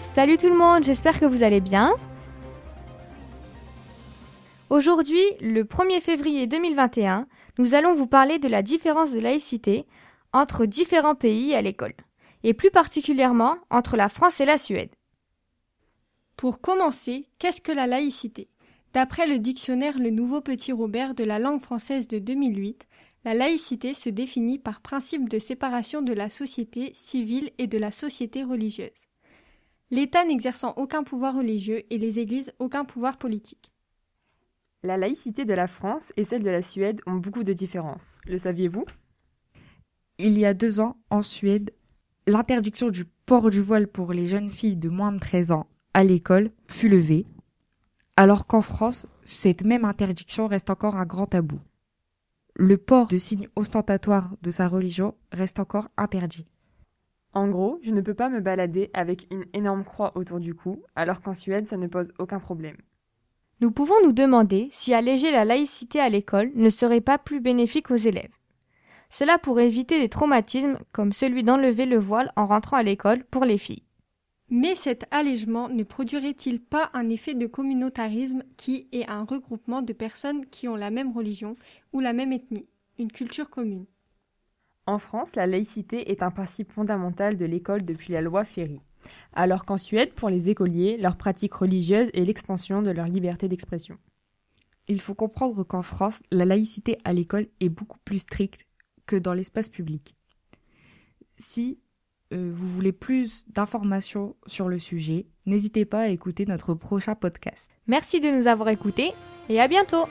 Salut tout le monde, j'espère que vous allez bien. Aujourd'hui, le 1er février 2021, nous allons vous parler de la différence de laïcité entre différents pays à l'école, et plus particulièrement entre la France et la Suède. Pour commencer, qu'est-ce que la laïcité? D'après le dictionnaire Le Nouveau Petit Robert de la langue française de 2008, la laïcité se définit par principe de séparation de la société civile et de la société religieuse. L'État n'exerçant aucun pouvoir religieux et les églises aucun pouvoir politique. La laïcité de la France et celle de la Suède ont beaucoup de différences. Le saviez-vous? Il y a deux ans, en Suède, l'interdiction du port du voile pour les jeunes filles de moins de 13 ans à l'école fut levée, alors qu'en France, cette même interdiction reste encore un grand tabou le port de signes ostentatoires de sa religion reste encore interdit. En gros, je ne peux pas me balader avec une énorme croix autour du cou, alors qu'en Suède, ça ne pose aucun problème. Nous pouvons nous demander si alléger la laïcité à l'école ne serait pas plus bénéfique aux élèves. Cela pourrait éviter des traumatismes comme celui d'enlever le voile en rentrant à l'école pour les filles. Mais cet allègement ne produirait-il pas un effet de communautarisme qui est un regroupement de personnes qui ont la même religion ou la même ethnie, une culture commune? En France, la laïcité est un principe fondamental de l'école depuis la loi Ferry, alors qu'en Suède, pour les écoliers, leur pratique religieuse est l'extension de leur liberté d'expression. Il faut comprendre qu'en France, la laïcité à l'école est beaucoup plus stricte que dans l'espace public. Si euh, vous voulez plus d'informations sur le sujet, n'hésitez pas à écouter notre prochain podcast. Merci de nous avoir écoutés et à bientôt